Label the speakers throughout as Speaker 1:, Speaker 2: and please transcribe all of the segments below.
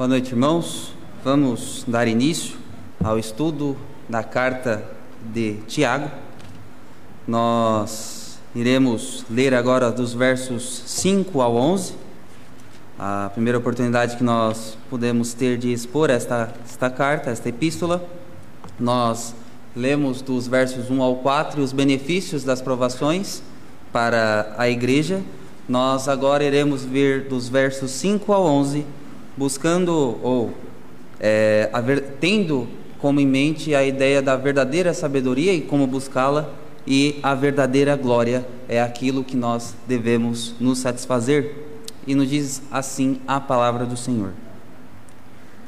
Speaker 1: Boa noite, irmãos. Vamos dar início ao estudo da carta de Tiago. Nós iremos ler agora dos versos 5 ao 11. A primeira oportunidade que nós podemos ter de expor esta, esta carta, esta epístola. Nós lemos dos versos 1 ao 4 os benefícios das provações para a igreja. Nós agora iremos ver dos versos 5 ao 11, buscando ou é, ver, tendo como em mente a ideia da verdadeira sabedoria e como buscá-la, e a verdadeira glória é aquilo que nós devemos nos satisfazer. E nos diz assim a palavra do Senhor.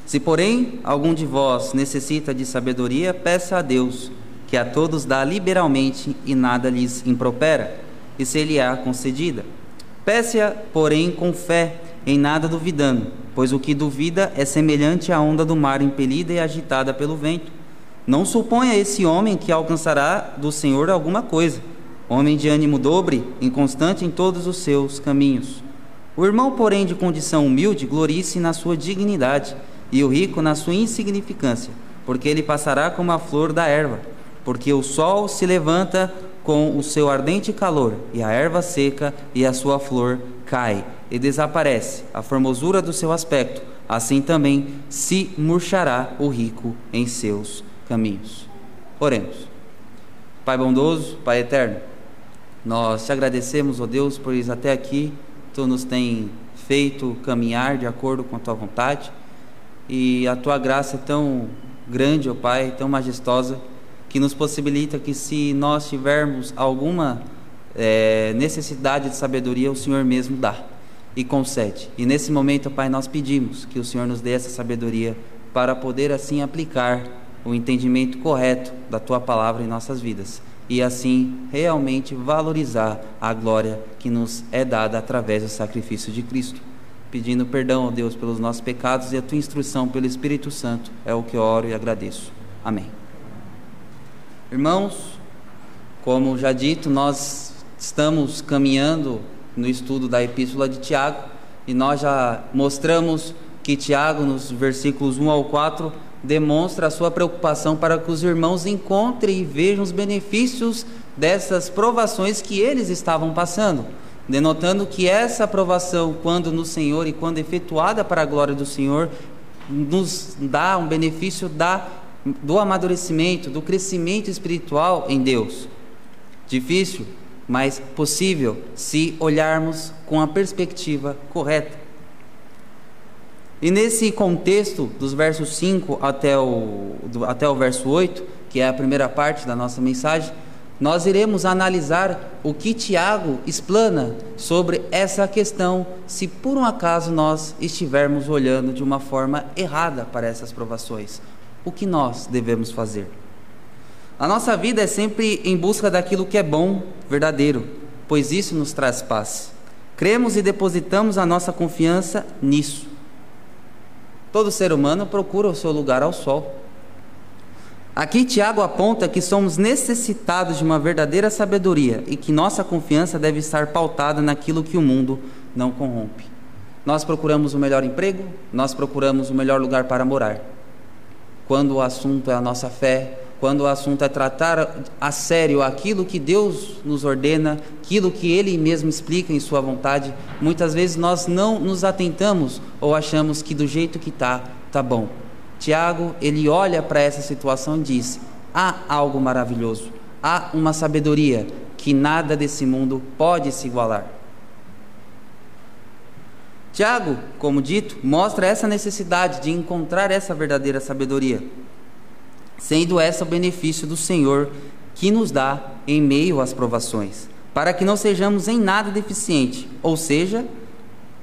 Speaker 1: Se, porém, algum de vós necessita de sabedoria, peça a Deus, que a todos dá liberalmente e nada lhes impropera, e se lhe há concedida. Peça-a, porém, com fé, em nada duvidando, pois o que duvida é semelhante à onda do mar impelida e agitada pelo vento. Não suponha esse homem que alcançará do Senhor alguma coisa. Homem de ânimo dobre, inconstante em todos os seus caminhos. O irmão, porém, de condição humilde, glorie-se na sua dignidade e o rico na sua insignificância, porque ele passará como a flor da erva, porque o sol se levanta com o seu ardente calor, e a erva seca e a sua flor cai, e desaparece a formosura do seu aspecto, assim também se murchará o rico em seus caminhos. Oremos. Pai bondoso, Pai eterno, nós te agradecemos, ó Deus, por isso até aqui tu nos tem feito caminhar de acordo com a tua vontade e a tua graça é tão grande, ó Pai, tão majestosa, que nos possibilita que se nós tivermos alguma é, necessidade de sabedoria, o Senhor mesmo dá e concede. E nesse momento, Pai, nós pedimos que o Senhor nos dê essa sabedoria para poder assim aplicar o entendimento correto da tua palavra em nossas vidas e assim realmente valorizar a glória que nos é dada através do sacrifício de Cristo pedindo perdão, ó Deus, pelos nossos pecados e a tua instrução pelo Espírito Santo. É o que eu oro e agradeço. Amém. Irmãos, como já dito, nós estamos caminhando no estudo da Epístola de Tiago e nós já mostramos que Tiago, nos versículos 1 ao 4, demonstra a sua preocupação para que os irmãos encontrem e vejam os benefícios dessas provações que eles estavam passando denotando que essa aprovação, quando no Senhor e quando efetuada para a glória do Senhor, nos dá um benefício da, do amadurecimento, do crescimento espiritual em Deus. Difícil, mas possível se olharmos com a perspectiva correta. E nesse contexto, dos versos 5 até o, do, até o verso 8, que é a primeira parte da nossa mensagem, nós iremos analisar o que Tiago explana sobre essa questão, se por um acaso nós estivermos olhando de uma forma errada para essas provações. O que nós devemos fazer? A nossa vida é sempre em busca daquilo que é bom, verdadeiro, pois isso nos traz paz. Cremos e depositamos a nossa confiança nisso. Todo ser humano procura o seu lugar ao sol. Aqui Tiago aponta que somos necessitados de uma verdadeira sabedoria e que nossa confiança deve estar pautada naquilo que o mundo não corrompe. Nós procuramos o melhor emprego, nós procuramos o melhor lugar para morar. Quando o assunto é a nossa fé, quando o assunto é tratar a sério aquilo que Deus nos ordena, aquilo que Ele mesmo explica em Sua vontade, muitas vezes nós não nos atentamos ou achamos que do jeito que está, está bom. Tiago, ele olha para essa situação e diz: há algo maravilhoso, há uma sabedoria que nada desse mundo pode se igualar. Tiago, como dito, mostra essa necessidade de encontrar essa verdadeira sabedoria, sendo essa o benefício do Senhor que nos dá em meio às provações, para que não sejamos em nada deficientes, ou seja,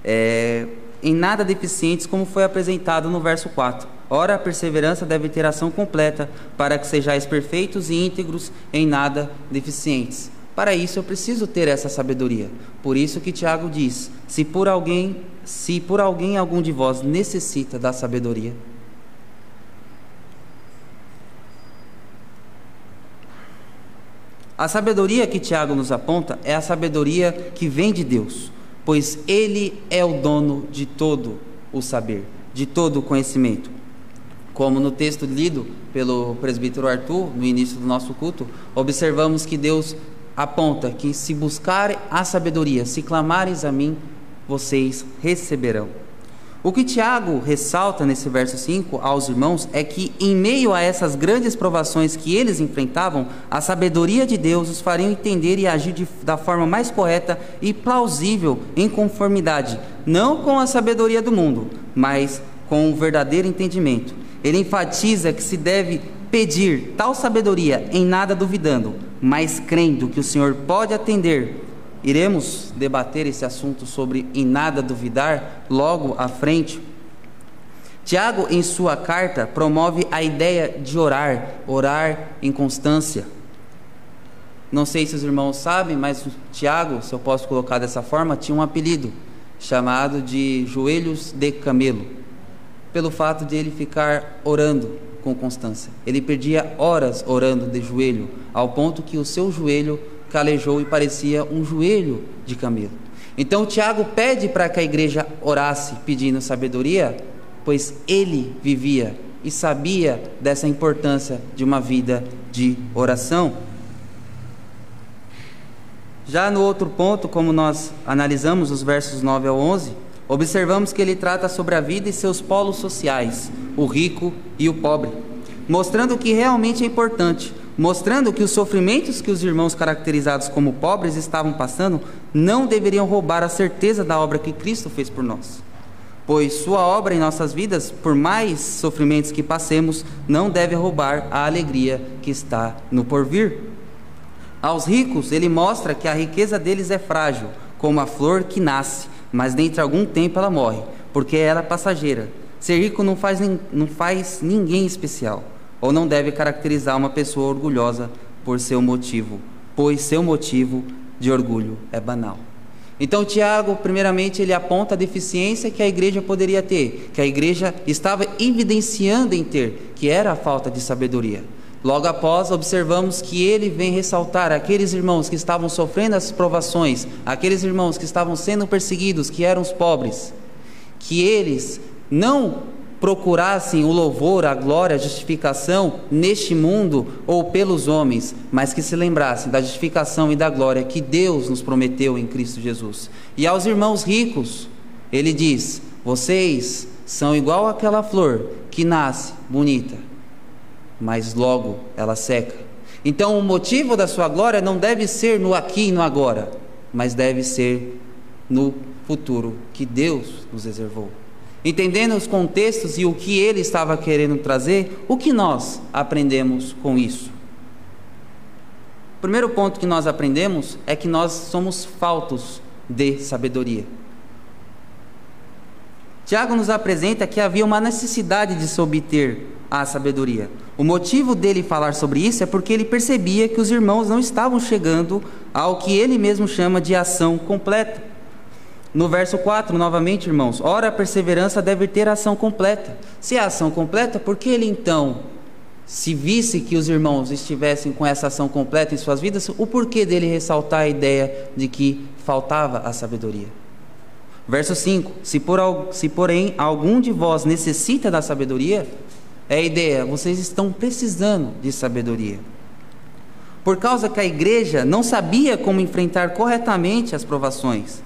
Speaker 1: é, em nada deficientes, como foi apresentado no verso 4 Ora, a perseverança deve ter ação completa, para que sejais perfeitos e íntegros, em nada deficientes. Para isso eu preciso ter essa sabedoria. Por isso que Tiago diz: se por alguém, se por alguém algum de vós necessita da sabedoria, A sabedoria que Tiago nos aponta é a sabedoria que vem de Deus, pois Ele é o dono de todo o saber. de todo conhecimento. Como no texto lido pelo presbítero Arthur no início do nosso culto, observamos que Deus aponta que se buscarem a sabedoria, se clamares a mim, vocês receberão. O que Tiago ressalta nesse verso 5 aos irmãos é que, em meio a essas grandes provações que eles enfrentavam, a sabedoria de Deus os faria entender e agir de, da forma mais correta e plausível, em conformidade, não com a sabedoria do mundo, mas com o verdadeiro entendimento. Ele enfatiza que se deve pedir tal sabedoria em nada duvidando, mas crendo que o Senhor pode atender Iremos debater esse assunto sobre em nada duvidar logo à frente. Tiago, em sua carta, promove a ideia de orar, orar em constância. Não sei se os irmãos sabem, mas Tiago, se eu posso colocar dessa forma, tinha um apelido chamado de joelhos de camelo, pelo fato de ele ficar orando com constância. Ele perdia horas orando de joelho, ao ponto que o seu joelho calejou e parecia um joelho de camelo. Então Tiago pede para que a igreja orasse pedindo sabedoria, pois ele vivia e sabia dessa importância de uma vida de oração. Já no outro ponto, como nós analisamos os versos 9 ao 11, observamos que ele trata sobre a vida e seus polos sociais, o rico e o pobre, mostrando o que realmente é importante, mostrando que os sofrimentos que os irmãos caracterizados como pobres estavam passando não deveriam roubar a certeza da obra que Cristo fez por nós. Pois sua obra em nossas vidas, por mais sofrimentos que passemos, não deve roubar a alegria que está no porvir. Aos ricos, ele mostra que a riqueza deles é frágil, como a flor que nasce, mas dentro de algum tempo ela morre, porque ela é passageira. Ser rico não faz, não faz ninguém especial ou não deve caracterizar uma pessoa orgulhosa por seu motivo, pois seu motivo de orgulho é banal. Então, Tiago, primeiramente, ele aponta a deficiência que a igreja poderia ter, que a igreja estava evidenciando em ter, que era a falta de sabedoria. Logo após, observamos que ele vem ressaltar aqueles irmãos que estavam sofrendo as provações, aqueles irmãos que estavam sendo perseguidos, que eram os pobres, que eles não procurassem o louvor, a glória, a justificação neste mundo ou pelos homens, mas que se lembrassem da justificação e da glória que Deus nos prometeu em Cristo Jesus. E aos irmãos ricos, ele diz: vocês são igual àquela flor que nasce bonita, mas logo ela seca. Então o motivo da sua glória não deve ser no aqui e no agora, mas deve ser no futuro que Deus nos reservou. Entendendo os contextos e o que ele estava querendo trazer, o que nós aprendemos com isso? O primeiro ponto que nós aprendemos é que nós somos faltos de sabedoria. Tiago nos apresenta que havia uma necessidade de se obter a sabedoria. O motivo dele falar sobre isso é porque ele percebia que os irmãos não estavam chegando ao que ele mesmo chama de ação completa. No verso 4, novamente, irmãos, ora a perseverança deve ter ação completa. Se é ação completa, por que ele então, se visse que os irmãos estivessem com essa ação completa em suas vidas, o porquê dele ressaltar a ideia de que faltava a sabedoria? Verso 5: se, por, se porém algum de vós necessita da sabedoria, é a ideia, vocês estão precisando de sabedoria. Por causa que a igreja não sabia como enfrentar corretamente as provações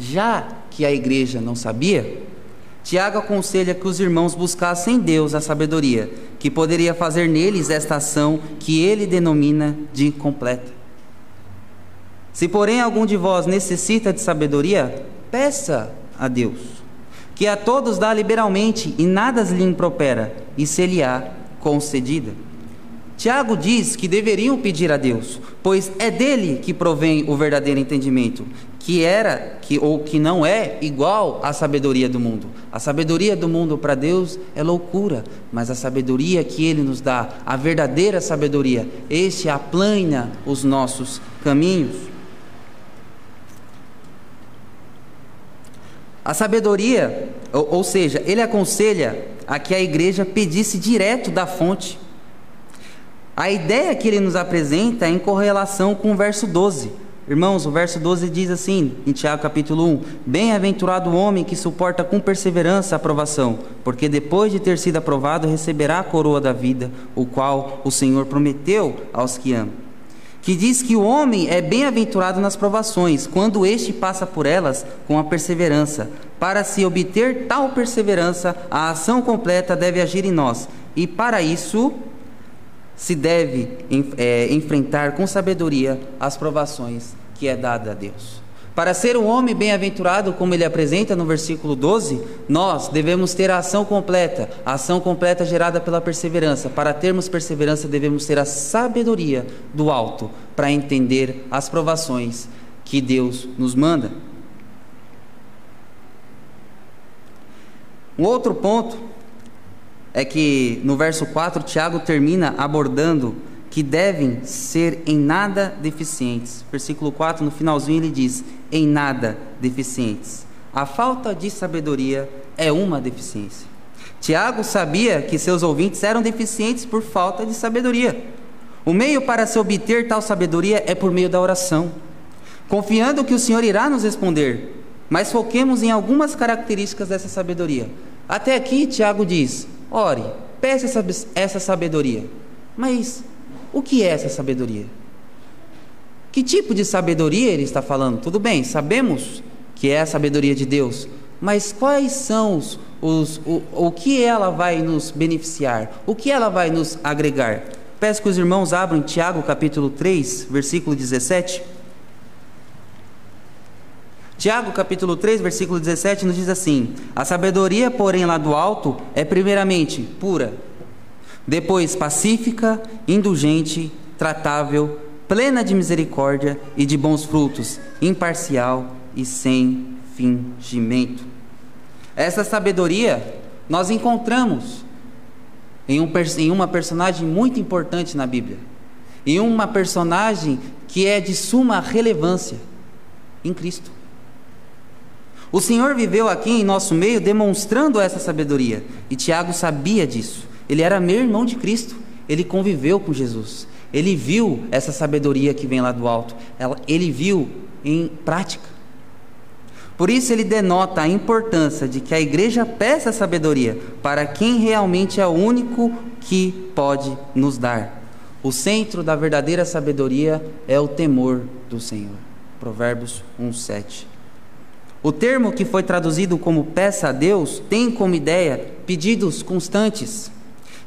Speaker 1: já que a igreja não sabia, Tiago aconselha que os irmãos buscassem em Deus a sabedoria, que poderia fazer neles esta ação que ele denomina de completa. Se, porém, algum de vós necessita de sabedoria, peça a Deus, que a todos dá liberalmente e nada lhe impropera, e se lhe há concedida. Tiago diz que deveriam pedir a Deus, pois é dele que provém o verdadeiro entendimento, que era que ou que não é igual à sabedoria do mundo. A sabedoria do mundo para Deus é loucura, mas a sabedoria que ele nos dá, a verdadeira sabedoria, este aplana os nossos caminhos. A sabedoria, ou, ou seja, ele aconselha a que a igreja pedisse direto da fonte. A ideia que ele nos apresenta é em correlação com o verso 12 Irmãos, o verso 12 diz assim, em Tiago capítulo 1: Bem-aventurado o homem que suporta com perseverança a aprovação, porque depois de ter sido aprovado receberá a coroa da vida, o qual o Senhor prometeu aos que amam. Que diz que o homem é bem-aventurado nas provações, quando este passa por elas com a perseverança. Para se obter tal perseverança, a ação completa deve agir em nós, e para isso se deve é, enfrentar com sabedoria as provações que é dada a Deus. Para ser um homem bem-aventurado, como ele apresenta no versículo 12, nós devemos ter a ação completa, a ação completa gerada pela perseverança. Para termos perseverança, devemos ter a sabedoria do alto para entender as provações que Deus nos manda. Um outro ponto é que no verso 4, Tiago termina abordando que devem ser em nada deficientes. Versículo 4, no finalzinho, ele diz: em nada deficientes. A falta de sabedoria é uma deficiência. Tiago sabia que seus ouvintes eram deficientes por falta de sabedoria. O meio para se obter tal sabedoria é por meio da oração, confiando que o Senhor irá nos responder. Mas foquemos em algumas características dessa sabedoria. Até aqui, Tiago diz: Ore, peça essa sabedoria. Mas o que é essa sabedoria? Que tipo de sabedoria ele está falando? Tudo bem, sabemos que é a sabedoria de Deus, mas quais são os, os o, o que ela vai nos beneficiar? O que ela vai nos agregar? Peço que os irmãos abram Tiago capítulo 3, versículo 17. Tiago capítulo 3, versículo 17 nos diz assim: A sabedoria, porém, lá do alto é primeiramente pura, depois pacífica, indulgente, tratável, plena de misericórdia e de bons frutos, imparcial e sem fingimento. Essa sabedoria nós encontramos em, um, em uma personagem muito importante na Bíblia, em uma personagem que é de suma relevância em Cristo. O Senhor viveu aqui em nosso meio demonstrando essa sabedoria, e Tiago sabia disso. Ele era meu irmão de Cristo, ele conviveu com Jesus, ele viu essa sabedoria que vem lá do alto, ele viu em prática. Por isso ele denota a importância de que a igreja peça sabedoria para quem realmente é o único que pode nos dar. O centro da verdadeira sabedoria é o temor do Senhor. Provérbios 1:7. O termo que foi traduzido como peça a Deus tem como ideia pedidos constantes.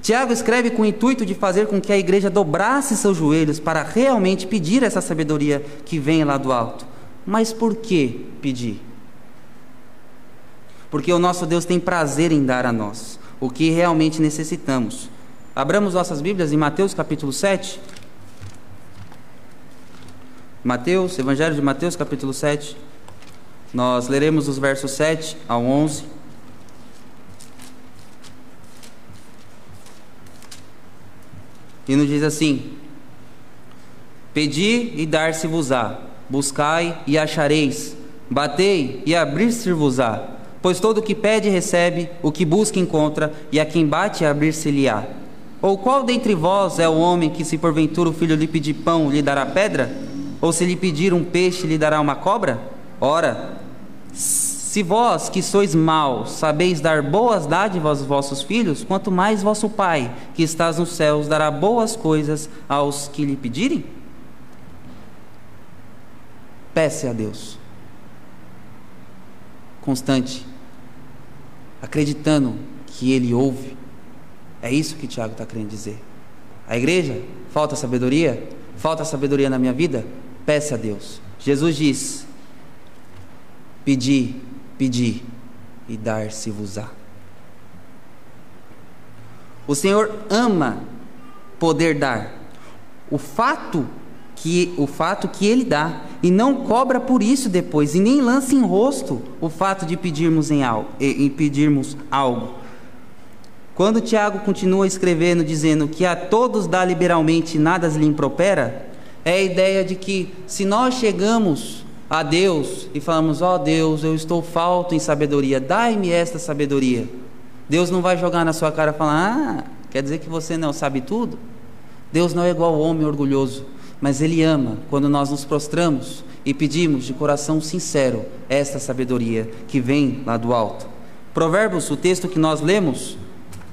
Speaker 1: Tiago escreve com o intuito de fazer com que a igreja dobrasse seus joelhos para realmente pedir essa sabedoria que vem lá do alto. Mas por que pedir? Porque o nosso Deus tem prazer em dar a nós o que realmente necessitamos. Abramos nossas Bíblias em Mateus capítulo 7. Mateus, Evangelho de Mateus capítulo 7. Nós leremos os versos 7 ao 11. E nos diz assim: Pedi e dar-se-vos-á, buscai e achareis, batei e abrir-se-vos-á. Pois todo o que pede recebe, o que busca encontra, e a quem bate abrir-se-lhe-á. Ou qual dentre vós é o homem que, se porventura o filho lhe pedir pão, lhe dará pedra? Ou se lhe pedir um peixe, lhe dará uma cobra? Ora, se vós que sois maus sabeis dar boas dádivas aos vossos filhos, quanto mais vosso Pai, que estás nos céus, dará boas coisas aos que lhe pedirem? Peça a Deus. Constante. Acreditando que Ele ouve. É isso que Tiago está querendo dizer. A igreja, falta sabedoria? Falta sabedoria na minha vida? Peça a Deus. Jesus diz: Pedi, pedi e dar-se-vos-á. O Senhor ama poder dar. O fato que o fato que ele dá e não cobra por isso depois e nem lança em rosto o fato de pedirmos em algo, pedirmos algo. Quando Tiago continua escrevendo dizendo que a todos dá liberalmente nada lhe impropera, é a ideia de que se nós chegamos a Deus e falamos: Ó oh Deus, eu estou falto em sabedoria, dai-me esta sabedoria. Deus não vai jogar na sua cara e falar: Ah, quer dizer que você não sabe tudo? Deus não é igual ao homem orgulhoso, mas Ele ama quando nós nos prostramos e pedimos de coração sincero esta sabedoria que vem lá do alto. Provérbios, o texto que nós lemos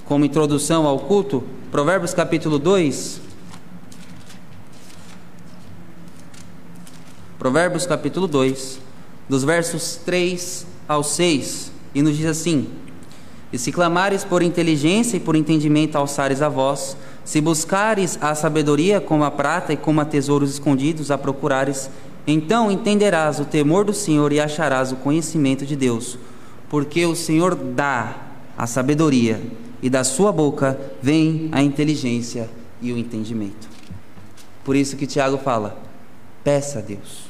Speaker 1: como introdução ao culto, Provérbios capítulo 2. Provérbios capítulo 2, dos versos 3 ao 6, e nos diz assim: E se clamares por inteligência e por entendimento alçares a voz, se buscares a sabedoria como a prata e como a tesouros escondidos a procurares, então entenderás o temor do Senhor e acharás o conhecimento de Deus, porque o Senhor dá a sabedoria e da sua boca vem a inteligência e o entendimento. Por isso que Tiago fala: peça a Deus.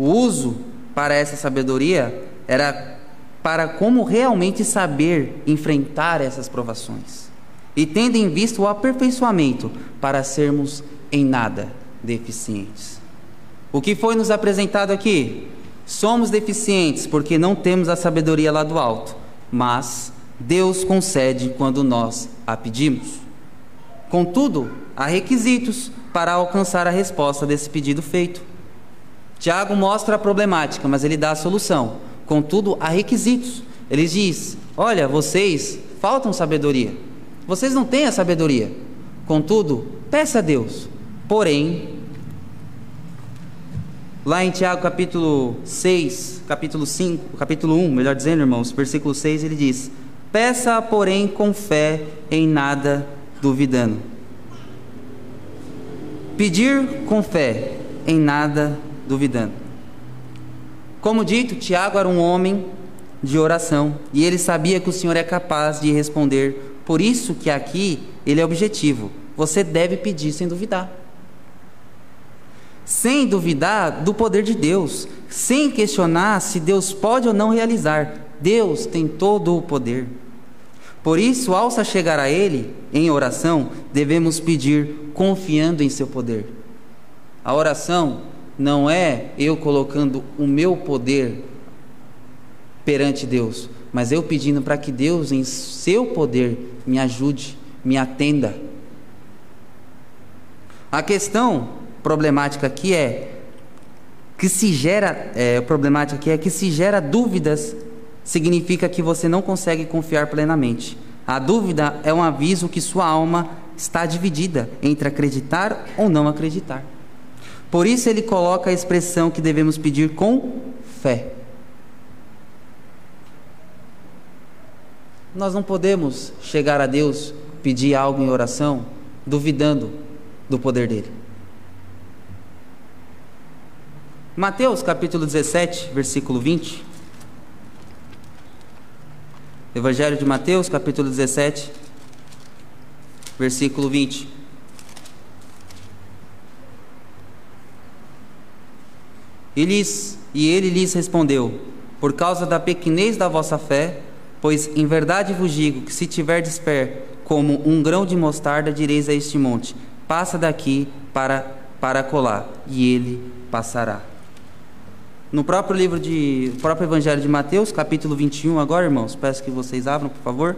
Speaker 1: O uso para essa sabedoria era para como realmente saber enfrentar essas provações e tendo em vista o aperfeiçoamento para sermos em nada deficientes. O que foi nos apresentado aqui? Somos deficientes porque não temos a sabedoria lá do alto, mas Deus concede quando nós a pedimos. Contudo, há requisitos para alcançar a resposta desse pedido feito. Tiago mostra a problemática, mas ele dá a solução. Contudo, há requisitos. Ele diz: Olha, vocês faltam sabedoria. Vocês não têm a sabedoria. Contudo, peça a Deus. Porém, lá em Tiago capítulo 6, capítulo 5, capítulo 1, melhor dizendo, irmãos, versículo 6, ele diz: Peça, porém, com fé, em nada duvidando. Pedir com fé, em nada duvidando. Como dito, Tiago era um homem de oração e ele sabia que o Senhor é capaz de responder por isso que aqui ele é objetivo. Você deve pedir sem duvidar. Sem duvidar do poder de Deus, sem questionar se Deus pode ou não realizar. Deus tem todo o poder. Por isso, ao se chegar a Ele em oração, devemos pedir confiando em seu poder. A oração não é eu colocando o meu poder perante Deus, mas eu pedindo para que Deus, em seu poder, me ajude, me atenda. A questão problemática aqui é que se gera, é, problemática aqui é que se gera dúvidas, significa que você não consegue confiar plenamente. A dúvida é um aviso que sua alma está dividida entre acreditar ou não acreditar. Por isso ele coloca a expressão que devemos pedir com fé. Nós não podemos chegar a Deus, pedir algo em oração, duvidando do poder dele. Mateus capítulo 17, versículo 20. Evangelho de Mateus, capítulo 17, versículo 20. E, lhes, e ele lhes respondeu: Por causa da pequenez da vossa fé, Pois em verdade vos digo que se tiverdes fé como um grão de mostarda, direis a este monte: passa daqui para, para colar, e ele passará. No próprio livro de, próprio Evangelho de Mateus, capítulo 21, agora, irmãos, peço que vocês abram, por favor.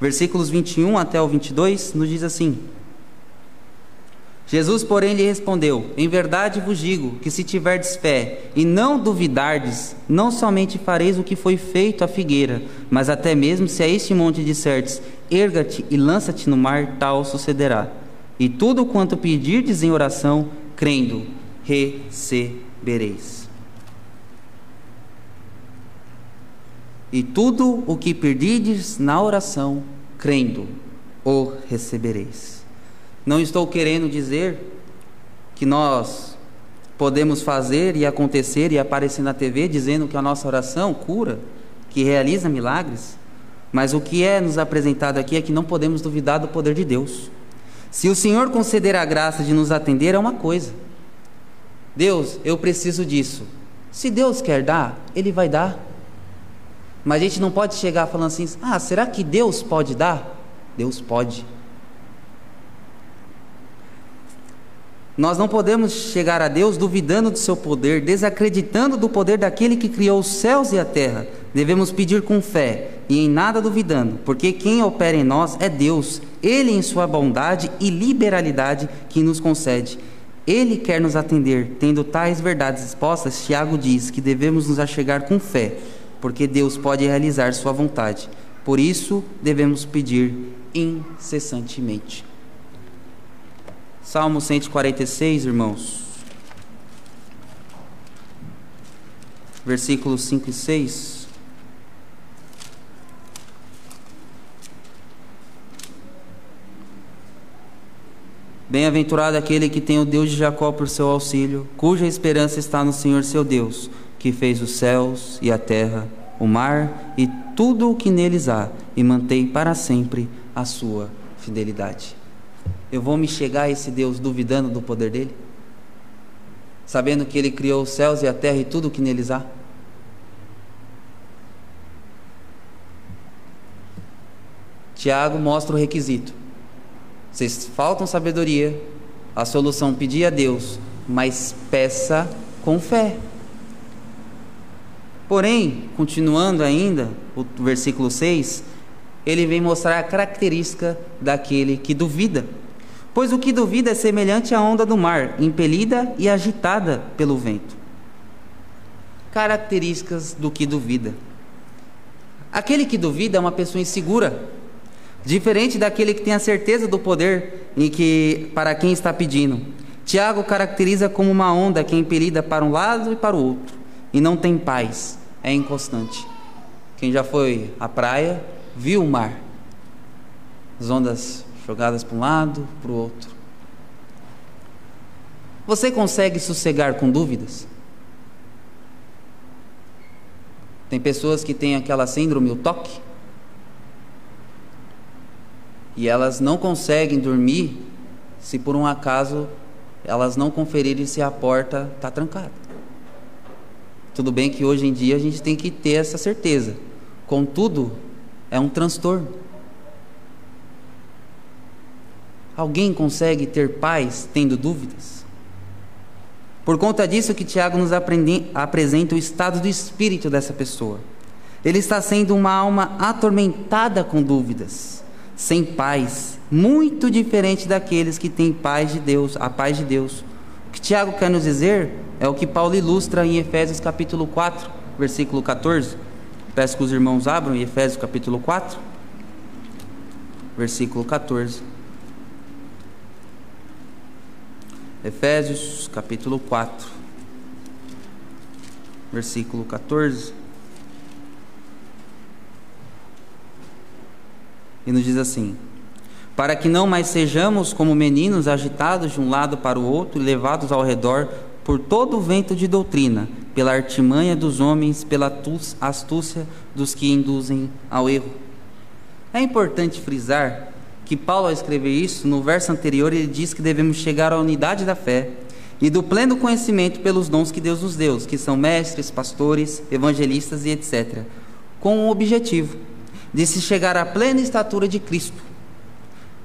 Speaker 1: Versículos 21 até o 22, nos diz assim: Jesus, porém, lhe respondeu: Em verdade vos digo que se tiverdes fé e não duvidardes, não somente fareis o que foi feito à figueira, mas até mesmo se a este monte dissertes: Erga-te e lança-te no mar, tal sucederá. E tudo quanto pedirdes em oração, crendo, recebereis. E tudo o que pedirdes na oração, crendo, o recebereis. Não estou querendo dizer que nós podemos fazer e acontecer e aparecer na TV dizendo que a nossa oração cura, que realiza milagres, mas o que é nos apresentado aqui é que não podemos duvidar do poder de Deus. Se o Senhor conceder a graça de nos atender, é uma coisa. Deus, eu preciso disso. Se Deus quer dar, Ele vai dar. Mas a gente não pode chegar falando assim: ah, será que Deus pode dar? Deus pode. Nós não podemos chegar a Deus duvidando do seu poder, desacreditando do poder daquele que criou os céus e a terra. Devemos pedir com fé e em nada duvidando, porque quem opera em nós é Deus, Ele, em sua bondade e liberalidade, que nos concede. Ele quer nos atender. Tendo tais verdades expostas, Tiago diz que devemos nos achegar com fé, porque Deus pode realizar sua vontade. Por isso, devemos pedir incessantemente. Salmo 146, irmãos. Versículos 5 e 6. Bem-aventurado aquele que tem o Deus de Jacó por seu auxílio, cuja esperança está no Senhor seu Deus, que fez os céus e a terra, o mar e tudo o que neles há, e mantém para sempre a sua fidelidade. Eu vou me chegar a esse Deus duvidando do poder dele? Sabendo que ele criou os céus e a terra e tudo o que neles há? Tiago mostra o requisito. Vocês faltam sabedoria. A solução pedir a Deus, mas peça com fé. Porém, continuando ainda, o versículo 6, ele vem mostrar a característica daquele que duvida. Pois o que duvida é semelhante à onda do mar, impelida e agitada pelo vento. Características do que duvida. Aquele que duvida é uma pessoa insegura, Diferente daquele que tem a certeza do poder em que para quem está pedindo. Tiago caracteriza como uma onda que é impelida para um lado e para o outro e não tem paz, é inconstante. Quem já foi à praia viu o mar, as ondas jogadas para um lado, para o outro. Você consegue sossegar com dúvidas? Tem pessoas que têm aquela síndrome, o toque, e elas não conseguem dormir se por um acaso elas não conferirem se a porta está trancada. Tudo bem que hoje em dia a gente tem que ter essa certeza. Contudo, é um transtorno. Alguém consegue ter paz tendo dúvidas? Por conta disso que Tiago nos aprende, apresenta o estado do espírito dessa pessoa. Ele está sendo uma alma atormentada com dúvidas sem paz, muito diferente daqueles que têm paz de Deus, a paz de Deus. O que Tiago quer nos dizer é o que Paulo ilustra em Efésios capítulo 4, versículo 14. Peço que os irmãos abram em Efésios capítulo 4, versículo 14. Efésios capítulo 4, versículo 14. e nos diz assim: Para que não mais sejamos como meninos agitados de um lado para o outro e levados ao redor por todo o vento de doutrina, pela artimanha dos homens, pela astúcia dos que induzem ao erro. É importante frisar que Paulo, ao escrever isso, no verso anterior, ele diz que devemos chegar à unidade da fé e do pleno conhecimento pelos dons que Deus nos deu, que são mestres, pastores, evangelistas e etc., com um objetivo de se chegar à plena estatura de Cristo.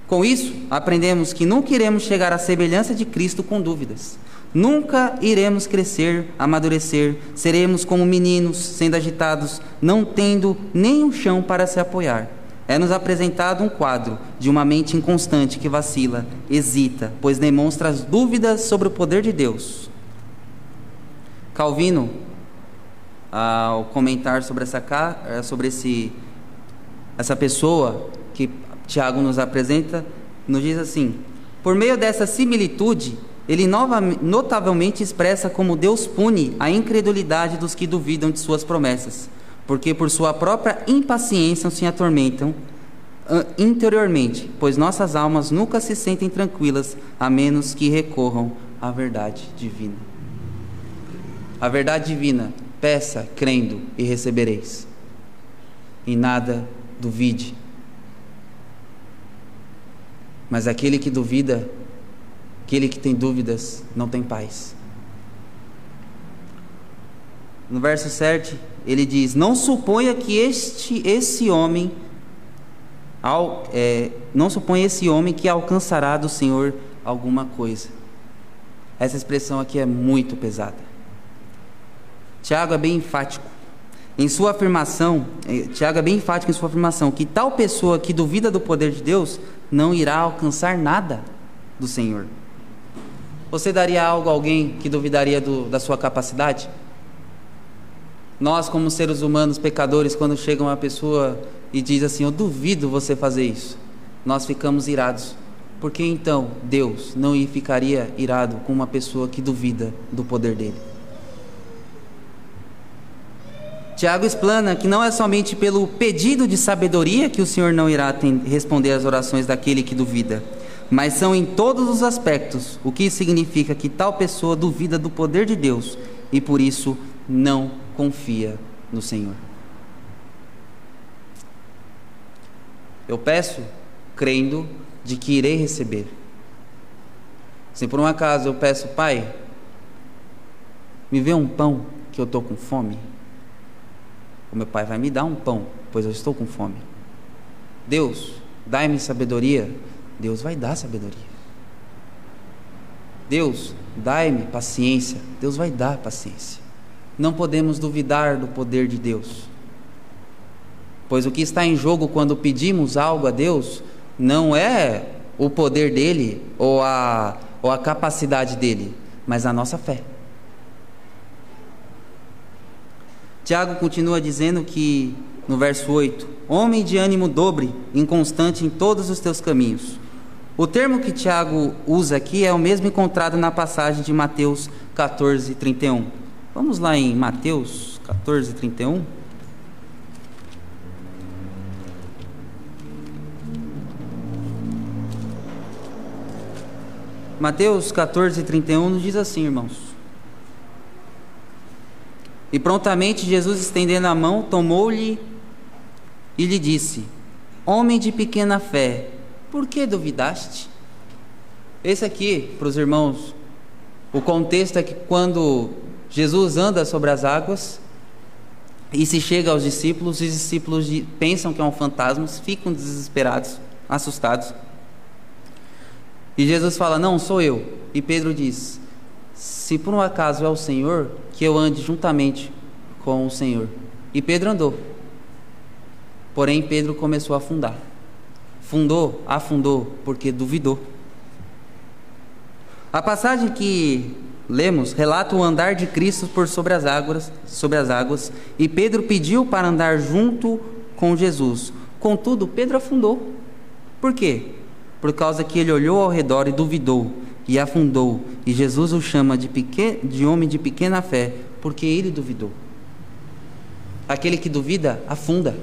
Speaker 1: Com isso, aprendemos que nunca iremos chegar à semelhança de Cristo com dúvidas. Nunca iremos crescer, amadurecer, seremos como meninos sendo agitados, não tendo nenhum chão para se apoiar. É-nos apresentado um quadro de uma mente inconstante que vacila, hesita, pois demonstra as dúvidas sobre o poder de Deus. Calvino, ao comentar sobre, essa, sobre esse essa pessoa que Tiago nos apresenta, nos diz assim: por meio dessa similitude, ele notavelmente expressa como Deus pune a incredulidade dos que duvidam de suas promessas, porque por sua própria impaciência se atormentam interiormente, pois nossas almas nunca se sentem tranquilas a menos que recorram à verdade divina. A verdade divina, peça crendo e recebereis. E nada duvide. Mas aquele que duvida, aquele que tem dúvidas, não tem paz. No verso 7, ele diz: Não suponha que este esse homem é, não suponha esse homem que alcançará do Senhor alguma coisa. Essa expressão aqui é muito pesada. Tiago é bem enfático. em sua afirmação, eh, Tiago é bem enfático em sua afirmação, que tal pessoa que duvida do poder de Deus não irá alcançar nada do Senhor. Você daria algo a alguém que duvidaria do, da sua capacidade? Nós, como seres humanos pecadores, quando chega uma pessoa e diz assim: Eu duvido você fazer isso, nós ficamos irados. Por que então Deus não ficaria irado com uma pessoa que duvida do poder dele? Tiago explana que não é somente pelo pedido de sabedoria que o Senhor não irá responder às orações daquele que duvida, mas são em todos os aspectos, o que significa que tal pessoa duvida do poder de Deus e por isso não confia no Senhor. Eu peço crendo de que irei receber. Se por um acaso eu peço, Pai, me vê um pão que eu estou com fome, o meu Pai vai me dar um pão, pois eu estou com fome. Deus, dai-me sabedoria, Deus vai dar sabedoria. Deus, dai-me paciência, Deus vai dar paciência. Não podemos duvidar do poder de Deus. Pois o que está em jogo quando pedimos algo a Deus não é o poder dele ou a, ou a capacidade dele, mas a nossa fé. Tiago continua dizendo que, no verso 8, homem de ânimo dobre, inconstante em todos os teus caminhos. O termo que Tiago usa aqui é o mesmo encontrado na passagem de Mateus 14, 31. Vamos lá em Mateus 14, 31. Mateus 14, 31 nos diz assim, irmãos. E prontamente Jesus, estendendo a mão, tomou-lhe e lhe disse: Homem de pequena fé, por que duvidaste? Esse aqui, para os irmãos, o contexto é que quando Jesus anda sobre as águas e se chega aos discípulos, os discípulos pensam que é um fantasma, ficam desesperados, assustados. E Jesus fala: Não, sou eu. E Pedro diz: Se por um acaso é o Senhor, que eu ande juntamente com o Senhor. E Pedro andou. Porém, Pedro começou a afundar. Fundou, afundou, porque duvidou. A passagem que lemos relata o andar de Cristo por sobre as águas, sobre as águas, e Pedro pediu para andar junto com Jesus. Contudo, Pedro afundou. Por quê? por causa que ele olhou ao redor e duvidou e afundou. E Jesus o chama de, de homem de pequena fé, porque ele duvidou. Aquele que duvida, afunda.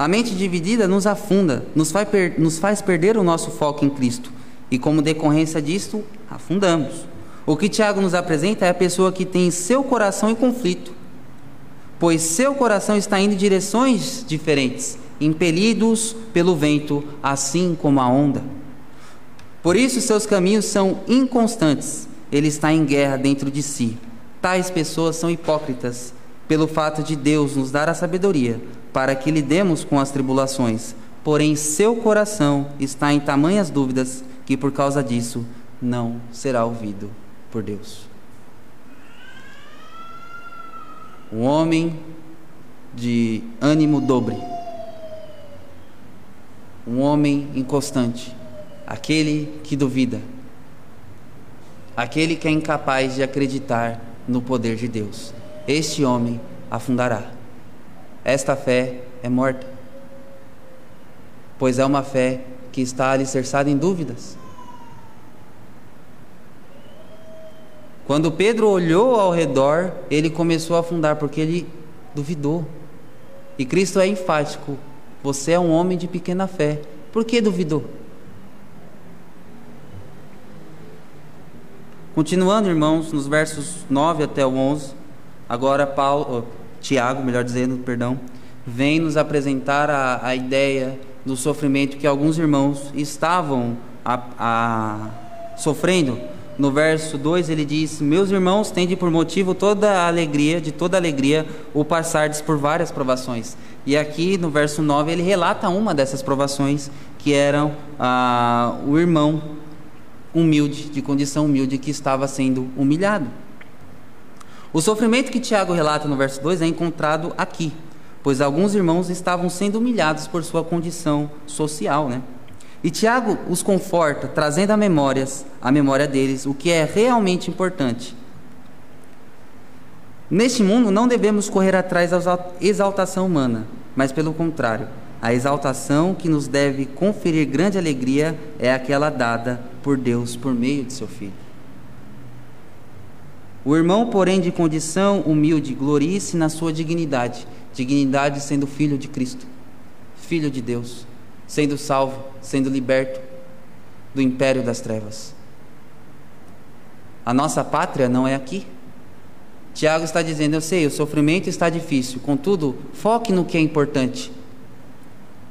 Speaker 1: A mente dividida nos afunda, nos faz, nos faz perder o nosso foco em Cristo. E como decorrência disto, afundamos. O que Tiago nos apresenta é a pessoa que tem seu coração em conflito pois seu coração está indo em direções diferentes, impelidos pelo vento, assim como a onda. Por isso seus caminhos são inconstantes, ele está em guerra dentro de si. Tais pessoas são hipócritas, pelo fato de Deus nos dar a sabedoria para que lidemos com as tribulações, porém seu coração está em tamanhas dúvidas que por causa disso não será ouvido por Deus. um homem de ânimo dobre, um homem inconstante, aquele que duvida, aquele que é incapaz de acreditar no poder de Deus. Este homem afundará. Esta fé é morta, pois é uma fé que está alicerçada em dúvidas. Quando Pedro olhou ao redor, ele começou a afundar, porque ele duvidou. E Cristo é enfático: você é um homem de pequena fé. Por que duvidou? Continuando, irmãos, nos versos 9 até o 11, agora Paulo, Tiago, melhor dizendo, perdão, vem nos apresentar a, a ideia do sofrimento que alguns irmãos estavam a, a, sofrendo no verso 2 ele diz: Meus irmãos, tende por motivo toda a alegria, de toda alegria, o passardes por várias provações. E aqui no verso 9 ele relata uma dessas provações, que eram ah, o irmão humilde, de condição humilde, que estava sendo humilhado. O sofrimento que Tiago relata no verso 2 é encontrado aqui, pois alguns irmãos estavam sendo humilhados por sua condição social, né? E Tiago os conforta, trazendo a memórias, a memória deles, o que é realmente importante. Neste mundo não devemos correr atrás da exaltação humana, mas pelo contrário, a exaltação que nos deve conferir grande alegria é aquela dada por Deus por meio de seu Filho. O irmão, porém, de condição humilde, glorie-se na sua dignidade, dignidade sendo filho de Cristo, filho de Deus, sendo salvo, sendo liberto do império das trevas. A nossa pátria não é aqui. Tiago está dizendo: Eu sei, o sofrimento está difícil, contudo, foque no que é importante.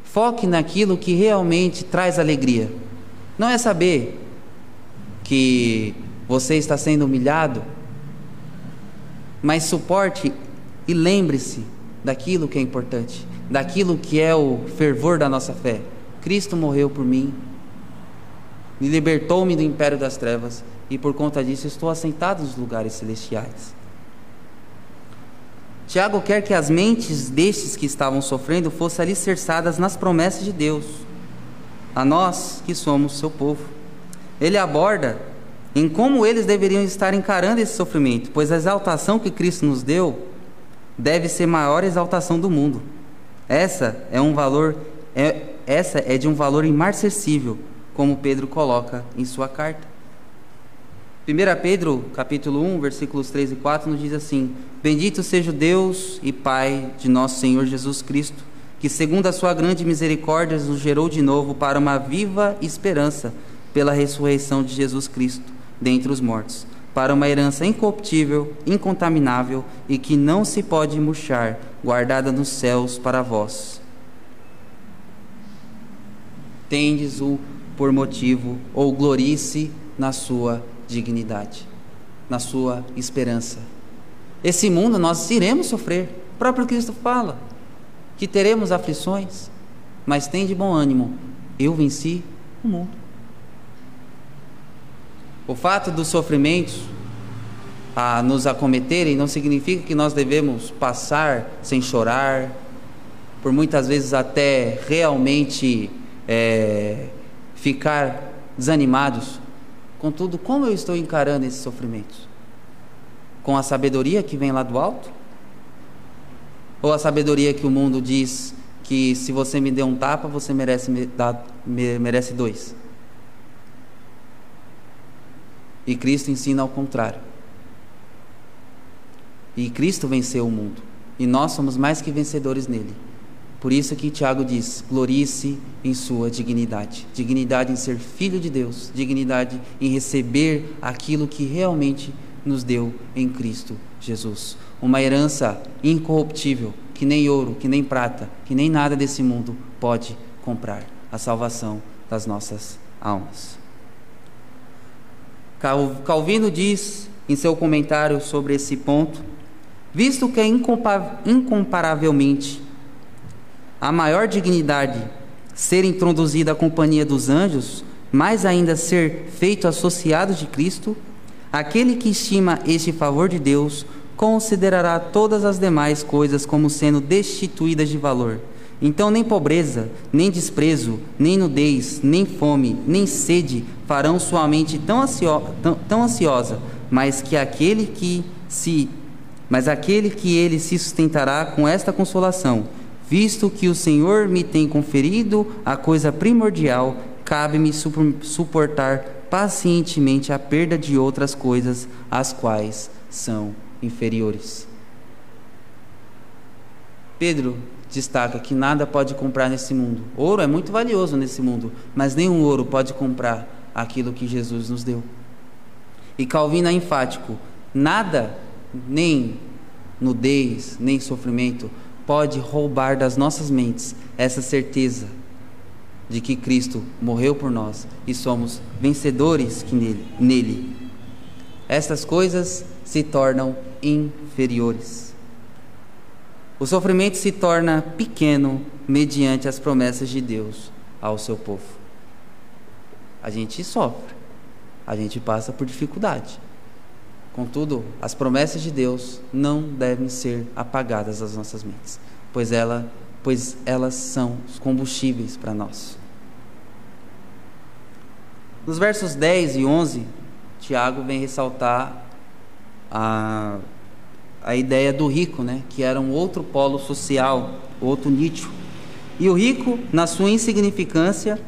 Speaker 1: Foque naquilo que realmente traz alegria. Não é saber que você está sendo humilhado, mas suporte e lembre-se daquilo que é importante, daquilo que é o fervor da nossa fé. Cristo morreu por mim, me libertou-me do império das trevas e por conta disso estou assentado nos lugares celestiais. Tiago quer que as mentes destes que estavam sofrendo fossem alicerçadas nas promessas de Deus, a nós que somos seu povo. Ele aborda em como eles deveriam estar encarando esse sofrimento, pois a exaltação que Cristo nos deu deve ser a maior exaltação do mundo. Essa é um valor é, essa é de um valor imarcessível, como Pedro coloca em sua carta. 1 Pedro, capítulo 1, versículos 3 e 4, nos diz assim: Bendito seja o Deus e Pai de nosso Senhor Jesus Cristo, que segundo a sua grande misericórdia nos gerou de novo para uma viva esperança pela ressurreição de Jesus Cristo dentre os mortos, para uma herança incorruptível, incontaminável e que não se pode murchar, guardada nos céus para vós. Tendes-o por motivo, ou glorice na sua dignidade, na sua esperança. Esse mundo nós iremos sofrer. O próprio Cristo fala que teremos aflições, mas tem de bom ânimo. Eu venci o mundo. O fato dos sofrimentos a nos acometerem não significa que nós devemos passar sem chorar, por muitas vezes até realmente é, ficar desanimados. Contudo, como eu estou encarando esses sofrimentos? Com a sabedoria que vem lá do alto? Ou a sabedoria que o mundo diz que se você me der um tapa, você merece, me dar, merece dois? E Cristo ensina ao contrário. E Cristo venceu o mundo. E nós somos mais que vencedores nele. Por isso que Tiago diz: glorie-se em sua dignidade. Dignidade em ser filho de Deus, dignidade em receber aquilo que realmente nos deu em Cristo Jesus. Uma herança incorruptível, que nem ouro, que nem prata, que nem nada desse mundo pode comprar a salvação das nossas almas. Calvino diz em seu comentário sobre esse ponto: visto que é incomparavelmente a maior dignidade ser introduzida à companhia dos anjos, mais ainda ser feito associado de Cristo, aquele que estima este favor de Deus considerará todas as demais coisas como sendo destituídas de valor. Então, nem pobreza, nem desprezo, nem nudez, nem fome, nem sede farão sua mente tão, ansio tão, tão ansiosa, mas que aquele que se mas aquele que ele se sustentará com esta consolação Visto que o Senhor me tem conferido a coisa primordial, cabe-me suportar pacientemente a perda de outras coisas, as quais são inferiores. Pedro destaca que nada pode comprar nesse mundo. Ouro é muito valioso nesse mundo, mas nenhum ouro pode comprar aquilo que Jesus nos deu. E Calvino é enfático: nada, nem nudez, nem sofrimento, pode roubar das nossas mentes essa certeza de que Cristo morreu por nós e somos vencedores que nele, nele. Estas coisas se tornam inferiores. O sofrimento se torna pequeno mediante as promessas de Deus ao seu povo. A gente sofre, a gente passa por dificuldade. Contudo, as promessas de Deus não devem ser apagadas das nossas mentes, pois, ela, pois elas são os combustíveis para nós. Nos versos 10 e 11, Tiago vem ressaltar a, a ideia do rico, né? que era um outro polo social, outro nicho. E o rico, na sua insignificância,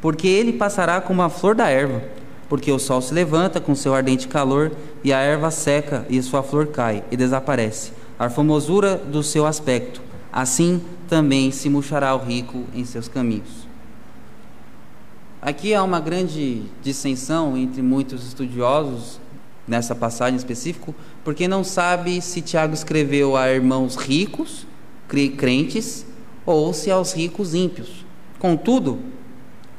Speaker 1: porque ele passará como a flor da erva, porque o sol se levanta com seu ardente calor e a erva seca e sua flor cai e desaparece. A formosura do seu aspecto, assim também se murchará o rico em seus caminhos. Aqui há uma grande dissensão entre muitos estudiosos nessa passagem específica, porque não sabe se Tiago escreveu a irmãos ricos, crentes, ou se aos ricos ímpios. Contudo,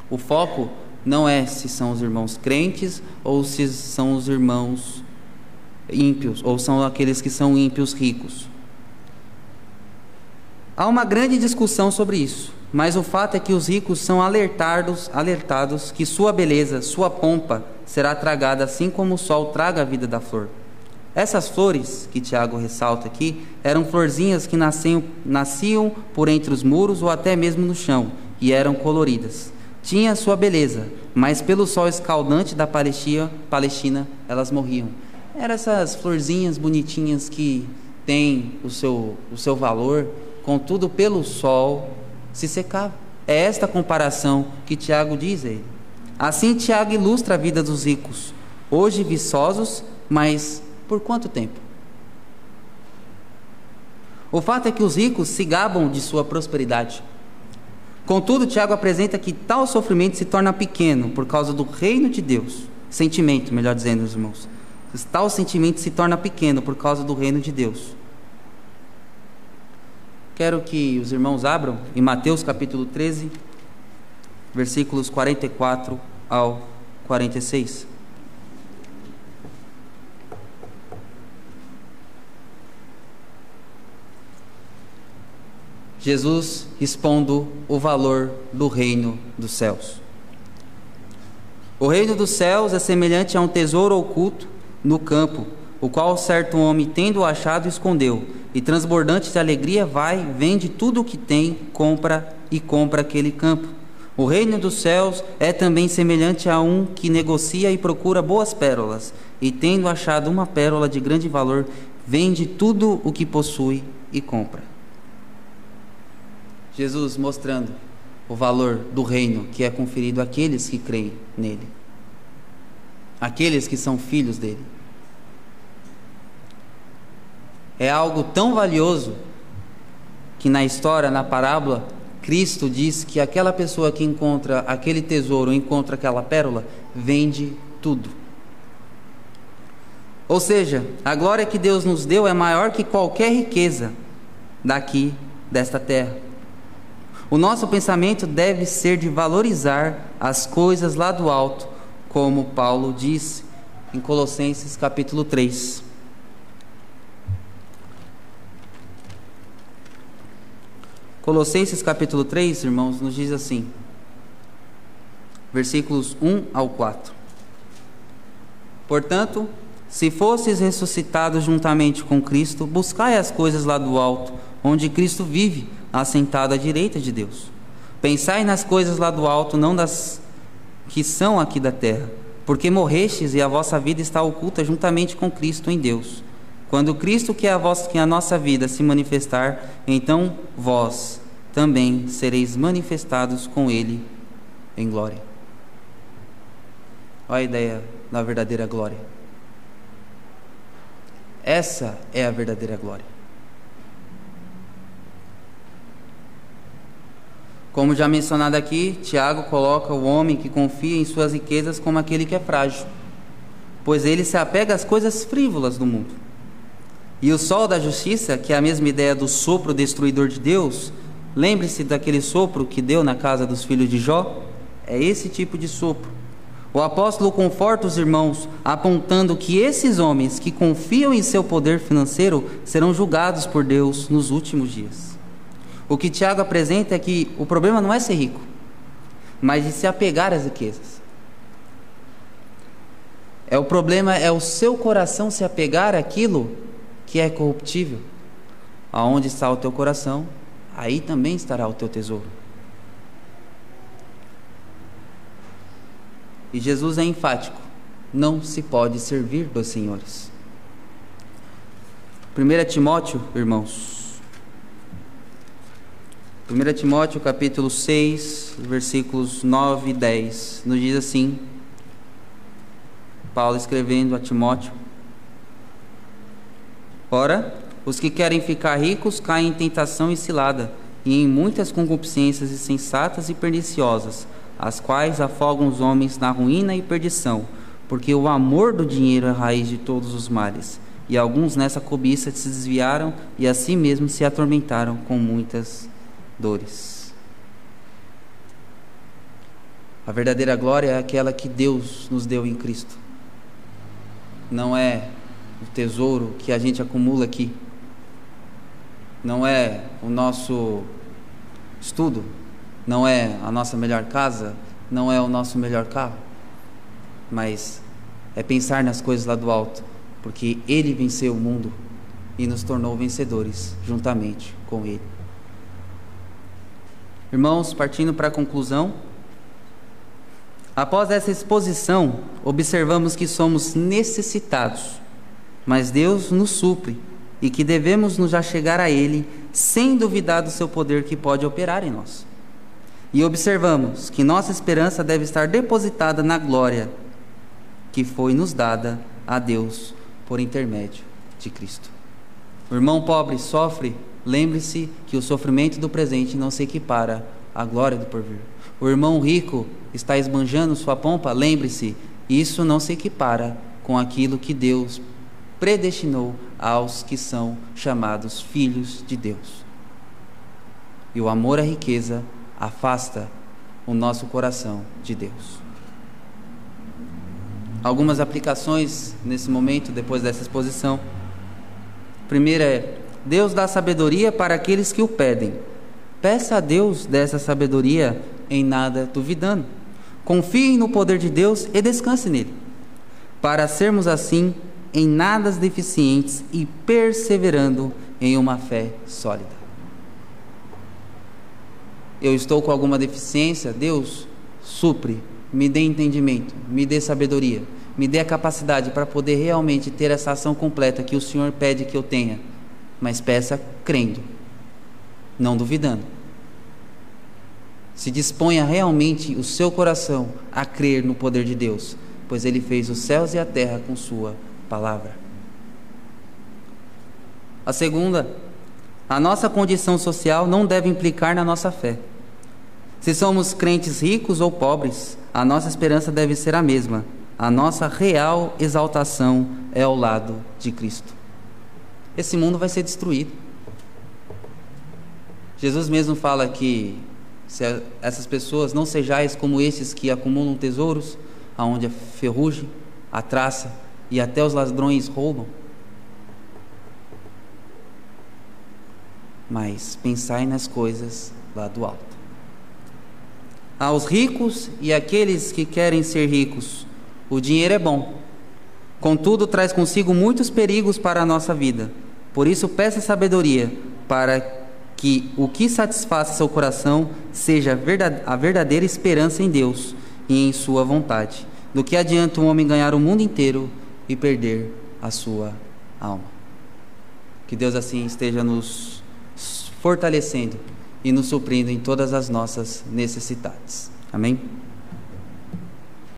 Speaker 1: o foco não é se são os irmãos crentes ou se são os irmãos ímpios, ou são aqueles que são ímpios ricos. Há uma grande discussão sobre isso. Mas o fato é que os ricos são alertados, alertados que sua beleza, sua pompa será tragada assim como o sol traga a vida da flor. Essas flores que Tiago ressalta aqui eram florzinhas que nasciam, nasciam por entre os muros ou até mesmo no chão e eram coloridas. Tinha sua beleza, mas pelo sol escaldante da Palestina, Palestina elas morriam. Eram essas florzinhas bonitinhas que têm o seu, o seu valor, contudo, pelo sol se secava. É esta comparação que Tiago diz a ele. Assim, Tiago ilustra a vida dos ricos, hoje viçosos, mas por quanto tempo? O fato é que os ricos se gabam de sua prosperidade. Contudo, Tiago apresenta que tal sofrimento se torna pequeno por causa do reino de Deus. Sentimento, melhor dizendo, irmãos. Tal sentimento se torna pequeno por causa do reino de Deus. Quero que os irmãos abram em Mateus capítulo 13, versículos 44 ao 46. Jesus expondo o valor do reino dos céus. O reino dos céus é semelhante a um tesouro oculto no campo, o qual certo homem, tendo achado, escondeu e transbordante de alegria vai, vende tudo o que tem, compra e compra aquele campo. O reino dos céus é também semelhante a um que negocia e procura boas pérolas, e tendo achado uma pérola de grande valor, vende tudo o que possui e compra. Jesus mostrando o valor do reino que é conferido àqueles que creem nele, aqueles que são filhos dele é algo tão valioso que na história, na parábola, Cristo diz que aquela pessoa que encontra aquele tesouro, encontra aquela pérola, vende tudo. Ou seja, a glória que Deus nos deu é maior que qualquer riqueza daqui, desta terra. O nosso pensamento deve ser de valorizar as coisas lá do alto, como Paulo diz em Colossenses capítulo 3. Colossenses capítulo 3, irmãos, nos diz assim, versículos 1 ao 4. Portanto, se fosses ressuscitados juntamente com Cristo, buscai as coisas lá do alto, onde Cristo vive, assentado à direita de Deus. Pensai nas coisas lá do alto, não das que são aqui da terra, porque morrestes e a vossa vida está oculta juntamente com Cristo em Deus. Quando Cristo, que é a, vossa, que é a nossa vida, se manifestar, então vós também sereis manifestados com Ele em glória. Olha a ideia da verdadeira glória. Essa é a verdadeira glória. Como já mencionado aqui, Tiago coloca o homem que confia em suas riquezas como aquele que é frágil, pois ele se apega às coisas frívolas do mundo e o sol da justiça, que é a mesma ideia do sopro destruidor de Deus, lembre-se daquele sopro que deu na casa dos filhos de Jó? É esse tipo de sopro. O apóstolo conforta os irmãos, apontando que esses homens que confiam em seu poder financeiro serão julgados por Deus nos últimos dias. O que Tiago apresenta é que o problema não é ser rico, mas de se apegar às riquezas. É o problema é o seu coração se apegar àquilo que é corruptível. Aonde está o teu coração, aí também estará o teu tesouro. E Jesus é enfático: não se pode servir dos senhores. 1 Timóteo, irmãos. 1 Timóteo capítulo 6, versículos 9 e 10, nos diz assim: Paulo escrevendo a Timóteo: Ora, os que querem ficar ricos caem em tentação e cilada, e em muitas concupiscências insensatas e perniciosas, as quais afogam os homens na ruína e perdição, porque o amor do dinheiro é a raiz de todos os males. E alguns nessa cobiça se desviaram e assim mesmo se atormentaram com muitas dores. A verdadeira glória é aquela que Deus nos deu em Cristo. Não é o tesouro que a gente acumula aqui. Não é o nosso estudo, não é a nossa melhor casa, não é o nosso melhor carro, mas é pensar nas coisas lá do alto, porque Ele venceu o mundo e nos tornou vencedores juntamente com Ele. Irmãos, partindo para a conclusão, após essa exposição, observamos que somos necessitados, mas Deus nos supre e que devemos nos chegar a Ele sem duvidar do seu poder que pode operar em nós. E observamos que nossa esperança deve estar depositada na glória que foi nos dada a Deus por intermédio de Cristo. O irmão pobre sofre, lembre-se que o sofrimento do presente não se equipara à glória do porvir. O irmão rico está esbanjando sua pompa, lembre-se, isso não se equipara com aquilo que Deus predestinou aos que são chamados filhos de Deus. E o amor à riqueza afasta o nosso coração de Deus. Algumas aplicações nesse momento, depois dessa exposição. Primeira é: Deus dá sabedoria para aqueles que o pedem. Peça a Deus dessa sabedoria em nada duvidando. Confie no poder de Deus e descanse nele. Para sermos assim em nada deficientes e perseverando em uma fé sólida. Eu estou com alguma deficiência, Deus supre, me dê entendimento, me dê sabedoria, me dê a capacidade para poder realmente ter essa ação completa que o Senhor pede que eu tenha, mas peça crendo, não duvidando. Se disponha realmente o seu coração a crer no poder de Deus, pois Ele fez os céus e a terra com Sua palavra. A segunda a nossa condição social não deve implicar na nossa fé. Se somos crentes ricos ou pobres, a nossa esperança deve ser a mesma. A nossa real exaltação é ao lado de Cristo. Esse mundo vai ser destruído. Jesus mesmo fala que se essas pessoas não sejais como esses que acumulam tesouros, aonde a ferrugem, a traça e até os ladrões roubam, mas pensai nas coisas lá do alto. Aos ricos e aqueles que querem ser ricos, o dinheiro é bom, contudo traz consigo muitos perigos para a nossa vida. Por isso, peça sabedoria para que o que satisfaça seu coração seja a verdadeira esperança em Deus e em Sua vontade. Do que adianta um homem ganhar o mundo inteiro e perder a sua alma? Que Deus assim esteja nos fortalecendo e nos suprindo em todas as nossas necessidades. Amém?